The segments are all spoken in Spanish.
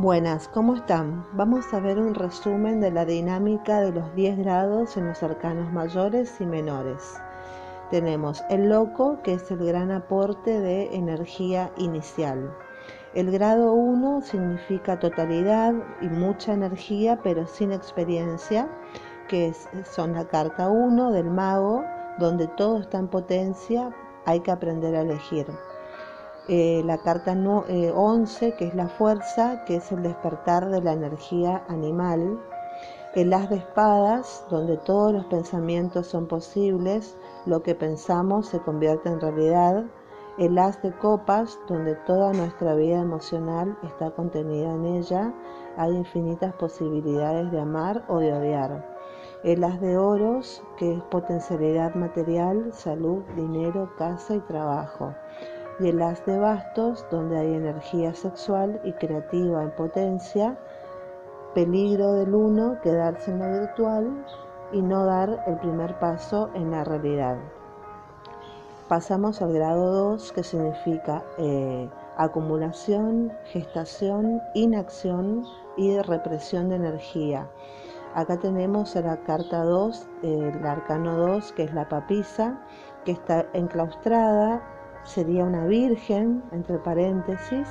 Buenas, ¿cómo están? Vamos a ver un resumen de la dinámica de los 10 grados en los arcanos mayores y menores. Tenemos el loco, que es el gran aporte de energía inicial. El grado 1 significa totalidad y mucha energía, pero sin experiencia, que son la carta 1 del mago, donde todo está en potencia, hay que aprender a elegir. Eh, la carta 11, eh, que es la fuerza, que es el despertar de la energía animal, el as de espadas, donde todos los pensamientos son posibles, lo que pensamos se convierte en realidad, el as de copas, donde toda nuestra vida emocional está contenida en ella, hay infinitas posibilidades de amar o de odiar. El as de oros, que es potencialidad material, salud, dinero, casa y trabajo y el as de bastos, donde hay energía sexual y creativa en potencia, peligro del uno, quedarse en lo virtual y no dar el primer paso en la realidad. Pasamos al grado 2, que significa eh, acumulación, gestación, inacción y represión de energía. Acá tenemos la carta 2, el arcano 2, que es la papisa, que está enclaustrada sería una virgen, entre paréntesis,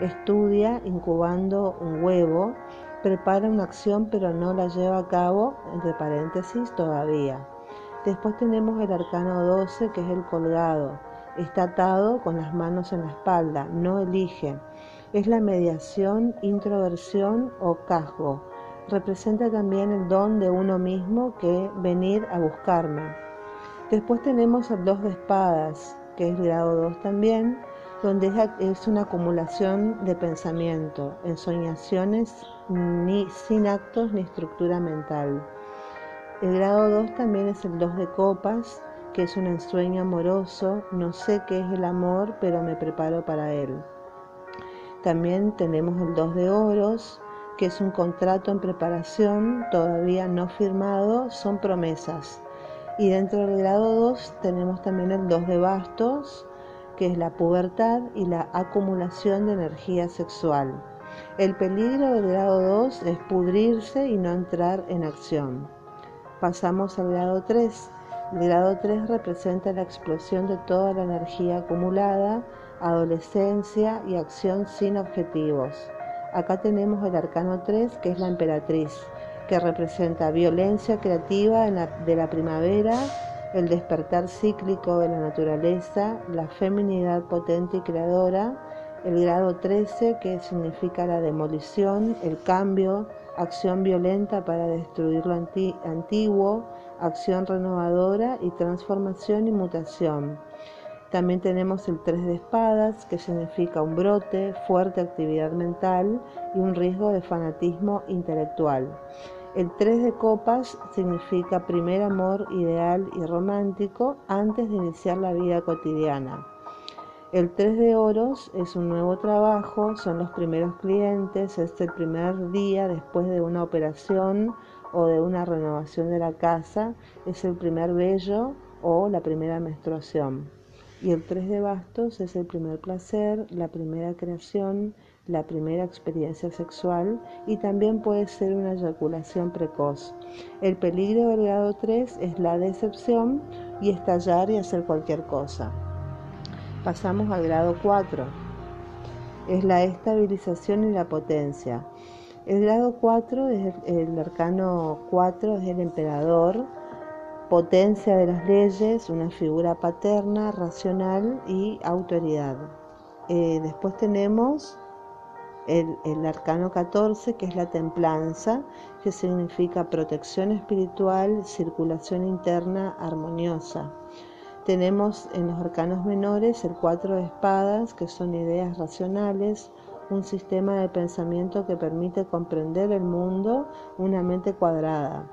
estudia incubando un huevo, prepara una acción pero no la lleva a cabo, entre paréntesis, todavía. Después tenemos el arcano 12, que es el colgado. Está atado con las manos en la espalda, no elige. Es la mediación, introversión o casgo. Representa también el don de uno mismo que venir a buscarme. Después tenemos el dos de espadas, que es grado 2 también, donde es una acumulación de pensamiento, ensoñaciones ni, sin actos ni estructura mental. El grado 2 también es el 2 de copas, que es un ensueño amoroso, no sé qué es el amor, pero me preparo para él. También tenemos el 2 de oros, que es un contrato en preparación, todavía no firmado, son promesas. Y dentro del grado 2 tenemos también el 2 de bastos, que es la pubertad y la acumulación de energía sexual. El peligro del grado 2 es pudrirse y no entrar en acción. Pasamos al grado 3. El grado 3 representa la explosión de toda la energía acumulada, adolescencia y acción sin objetivos. Acá tenemos el arcano 3, que es la emperatriz que representa violencia creativa de la primavera, el despertar cíclico de la naturaleza, la feminidad potente y creadora, el grado 13 que significa la demolición, el cambio, acción violenta para destruir lo antiguo, acción renovadora y transformación y mutación. También tenemos el 3 de espadas, que significa un brote, fuerte actividad mental y un riesgo de fanatismo intelectual. El 3 de copas significa primer amor ideal y romántico antes de iniciar la vida cotidiana. El 3 de oros es un nuevo trabajo, son los primeros clientes, es el primer día después de una operación o de una renovación de la casa, es el primer bello o la primera menstruación. Y el 3 de bastos es el primer placer, la primera creación, la primera experiencia sexual y también puede ser una eyaculación precoz. El peligro del grado 3 es la decepción y estallar y hacer cualquier cosa. Pasamos al grado 4. Es la estabilización y la potencia. El grado 4 es el, arcano 4 es el emperador, potencia de las leyes, una figura paterna, racional y autoridad. Eh, después tenemos el, arcano 14, que es la templanza, que significa protección espiritual, circulación interna armoniosa. Tenemos en los arcanos menores el cuatro de espadas, que son ideas racionales, un sistema de pensamiento que permite comprender el mundo, una mente cuadrada.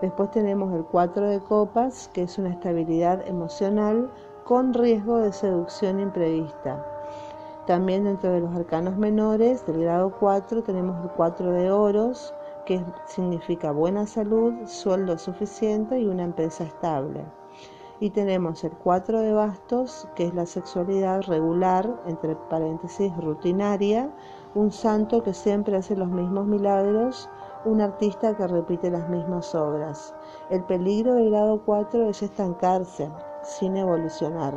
Después tenemos el cuatro de copas, que es una estabilidad emocional con riesgo de seducción imprevista. También dentro de los arcanos menores del grado 4 tenemos el 4 de oros, que significa buena salud, sueldo suficiente y una empresa estable. Y tenemos el 4 de bastos, que es la sexualidad regular, entre paréntesis, rutinaria, un santo que siempre hace los mismos milagros, un artista que repite las mismas obras. El peligro del grado 4 es estancarse, sin evolucionar.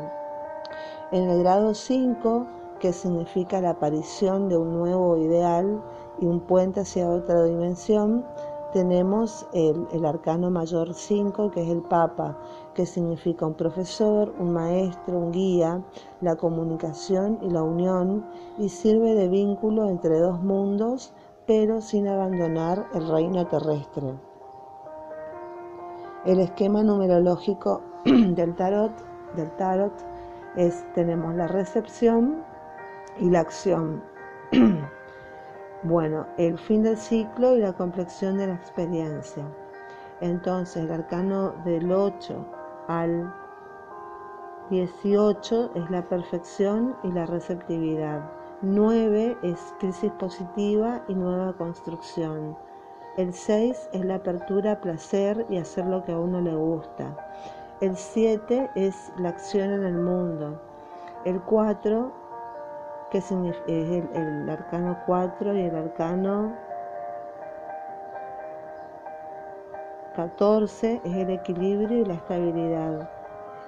En el grado 5, que significa la aparición de un nuevo ideal y un puente hacia otra dimensión, tenemos el, arcano mayor 5, que es el Papa, que significa un profesor, un maestro, un guía, la comunicación y la unión, y sirve de vínculo entre dos mundos, pero sin abandonar el reino terrestre. El esquema numerológico del tarot, del tarot es tenemos la recepción y la acción. Bueno, el fin del ciclo y la complexión de la experiencia. Entonces, el arcano del 8 al 18 es la perfección y la receptividad. 9 es crisis positiva y nueva construcción. El 6 es la apertura a placer y hacer lo que a uno le gusta. El 7 es la acción en el mundo. El 4 que es el, arcano 4 y el arcano 14 es el equilibrio y la estabilidad.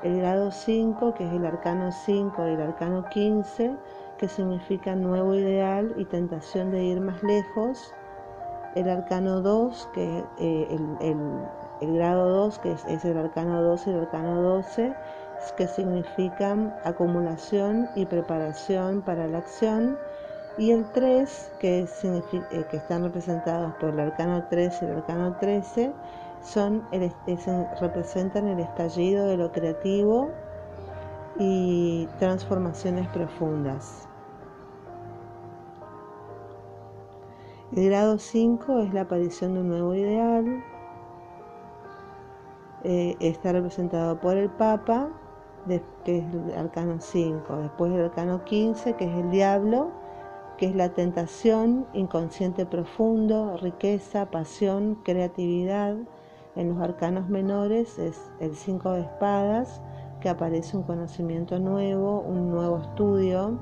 El grado 5, que es el arcano 5 y el arcano 15, que significa nuevo ideal y tentación de ir más lejos. El arcano 2, que es eh, el, grado 2, que es, es el arcano 12 y el arcano 12, que significan acumulación y preparación para la acción, y el 3, que, eh, que están representados por el arcano 13 y el arcano 13, son representan el estallido de lo creativo y transformaciones profundas. El grado 5 es la aparición de un nuevo ideal, eh, está representado por el Papa que es el arcano 5, después el arcano 15, que es el diablo, que es la tentación, inconsciente profundo, riqueza, pasión, creatividad. En los arcanos menores es el 5 de espadas, que aparece un conocimiento nuevo, un nuevo estudio.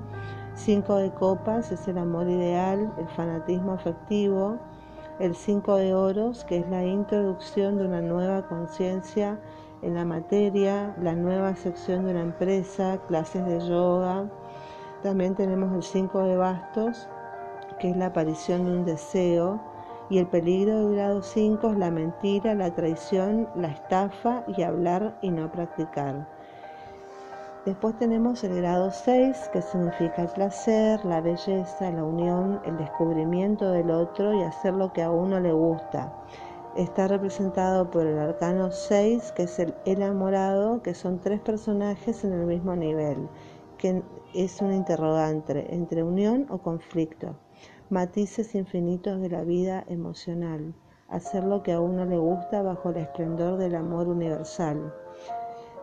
5 de copas es el amor ideal, el fanatismo afectivo. El 5 de oros, que es la introducción de una nueva conciencia en la materia, la nueva sección de una empresa, clases de yoga. También tenemos el 5 de bastos, que es la aparición de un deseo. Y el peligro del grado 5 es la mentira, la traición, la estafa y hablar y no practicar. Después tenemos el grado 6, que significa el placer, la belleza, la unión, el descubrimiento del otro y hacer lo que a uno le gusta está representado por el arcano 6, que es el enamorado, que son tres personajes en el mismo nivel, que es un interrogante entre unión o conflicto, matices infinitos de la vida emocional, hacer lo que a uno le gusta bajo el esplendor del amor universal.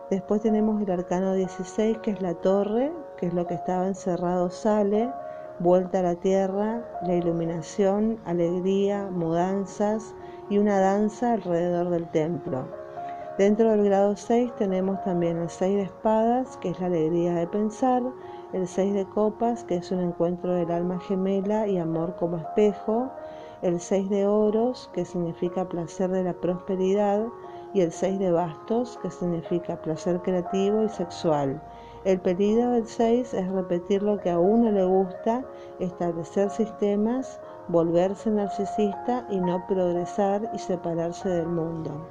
Después tenemos el arcano 16, que es la torre, que es lo que estaba encerrado sale, vuelta a la tierra, la iluminación, alegría, mudanzas, y una danza alrededor del templo. Dentro del grado 6 tenemos también el 6 de espadas, que es la alegría de pensar, el 6 de copas, que es un encuentro del alma gemela y amor como espejo, el 6 de oros, que significa placer de la prosperidad, y el 6 de bastos, que significa placer creativo y sexual. El peligro del 6 es repetir lo que a uno le gusta, establecer sistemas volverse narcisista y no progresar y separarse del mundo.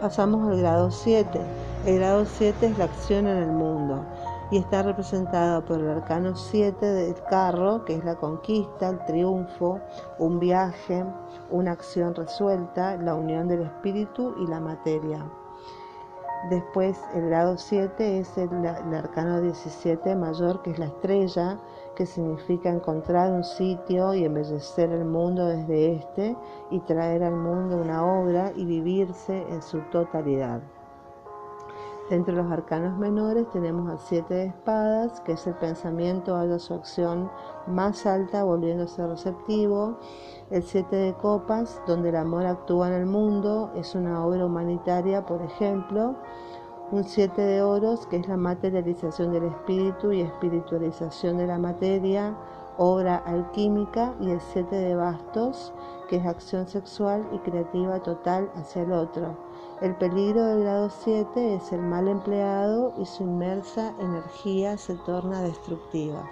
Pasamos al grado 7. El grado 7 es la acción en el mundo y está representado por el arcano 7 del carro, que es la conquista, el triunfo, un viaje, una acción resuelta, la unión del espíritu y la materia. Después el grado 7 es el, el arcano 17 mayor, que es la estrella, que significa encontrar un sitio y embellecer el mundo desde este y traer al mundo una obra y vivirse en su totalidad. Dentro de los arcanos menores tenemos al siete de espadas, que es el pensamiento haya su acción más alta volviéndose receptivo. El siete de copas, donde el amor actúa en el mundo, es una obra humanitaria, por ejemplo un siete de oros que es la materialización del espíritu y espiritualización de la materia, obra alquímica y el 7 de bastos, que es acción sexual y creativa total hacia el otro. El peligro del grado 7 es el mal empleado y su inmersa energía se torna destructiva.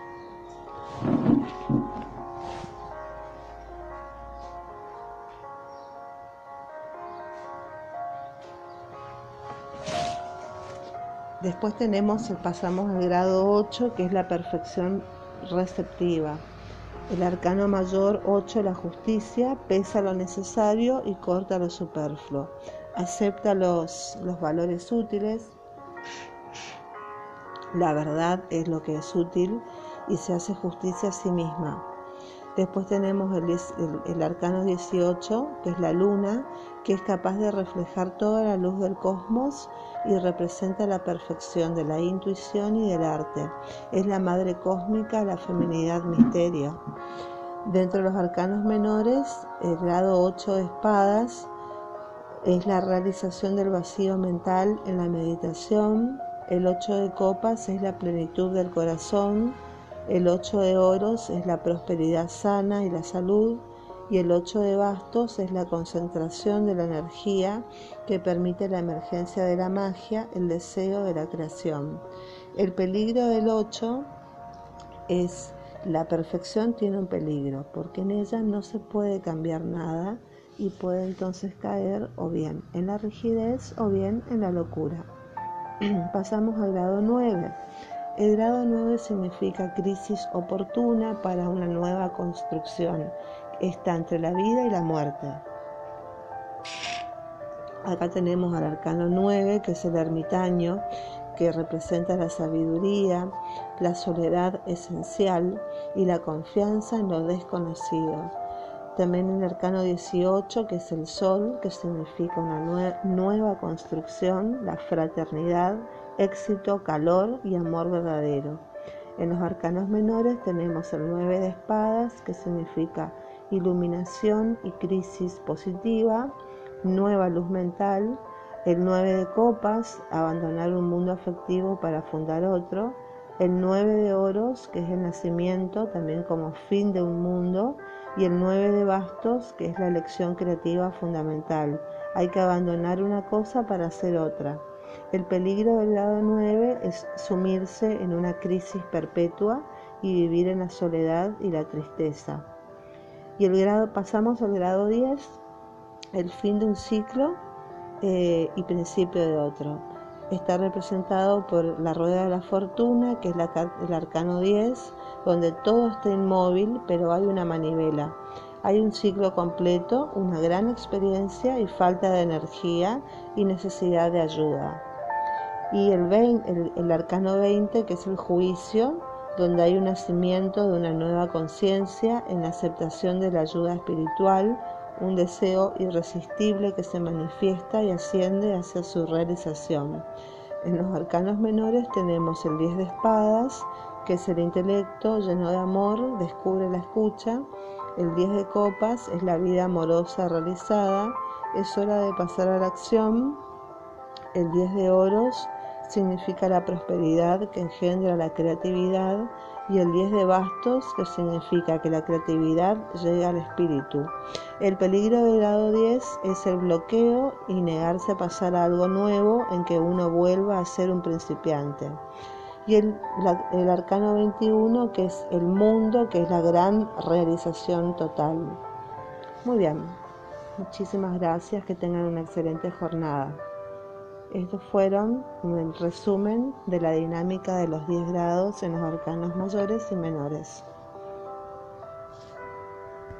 Después tenemos, pasamos al grado 8, que es la perfección receptiva. El arcano mayor 8, la justicia, pesa lo necesario y corta lo superfluo. Acepta los, los valores útiles. La verdad es lo que es útil y se hace justicia a sí misma. Después tenemos el, arcano 18, que es la luna, que es capaz de reflejar toda la luz del cosmos y representa la perfección de la intuición y del arte. Es la madre cósmica, la feminidad misterio. Dentro de los arcanos menores, el grado 8 de espadas es la realización del vacío mental en la meditación. El 8 de copas es la plenitud del corazón. El 8 de oros es la prosperidad sana y la salud y el 8 de bastos es la concentración de la energía que permite la emergencia de la magia, el deseo de la creación. El peligro del 8 es la perfección tiene un peligro porque en ella no se puede cambiar nada y puede entonces caer o bien en la rigidez o bien en la locura. Pasamos al grado 9 el grado 9 significa crisis oportuna para una nueva construcción. Está entre la vida y la muerte. Acá tenemos al arcano 9, que es el ermitaño, que representa la sabiduría, la soledad esencial y la confianza en lo desconocido. También el arcano 18, que es el sol, que significa una nueva construcción, la fraternidad, éxito, calor y amor verdadero. En los arcanos menores tenemos el 9 de espadas, que significa iluminación y crisis positiva, nueva luz mental, el 9 de copas, abandonar un mundo afectivo para fundar otro, el 9 de oros, que es el nacimiento, también como fin de un mundo, y el 9 de bastos, que es la elección creativa fundamental. Hay que abandonar una cosa para hacer otra. El peligro del grado 9 es sumirse en una crisis perpetua y vivir en la soledad y la tristeza. Y el grado, pasamos al grado 10, el fin de un ciclo eh, y principio de otro. Está representado por la rueda de la fortuna, que es el arcano 10, donde todo está inmóvil, pero hay una manivela. Hay un ciclo completo, una gran experiencia y falta de energía y necesidad de ayuda y el, el, arcano 20, que es el juicio, donde hay un nacimiento de una nueva conciencia en la aceptación de la ayuda espiritual, un deseo irresistible que se manifiesta y asciende hacia su realización. En los arcanos menores tenemos el 10 de espadas, que es el intelecto lleno de amor, descubre la escucha. El 10 de copas es la vida amorosa realizada, es hora de pasar a la acción. El 10 de oros significa la prosperidad que engendra la creatividad y el 10 de bastos que significa que la creatividad llega al espíritu. El peligro del grado 10 es el bloqueo y negarse a pasar a algo nuevo en que uno vuelva a ser un principiante. Y el, el arcano 21 que es el mundo, que es la gran realización total. Muy bien, muchísimas gracias, que tengan una excelente jornada. Estos fueron un resumen de la dinámica de los 10 grados en los arcanos mayores y menores.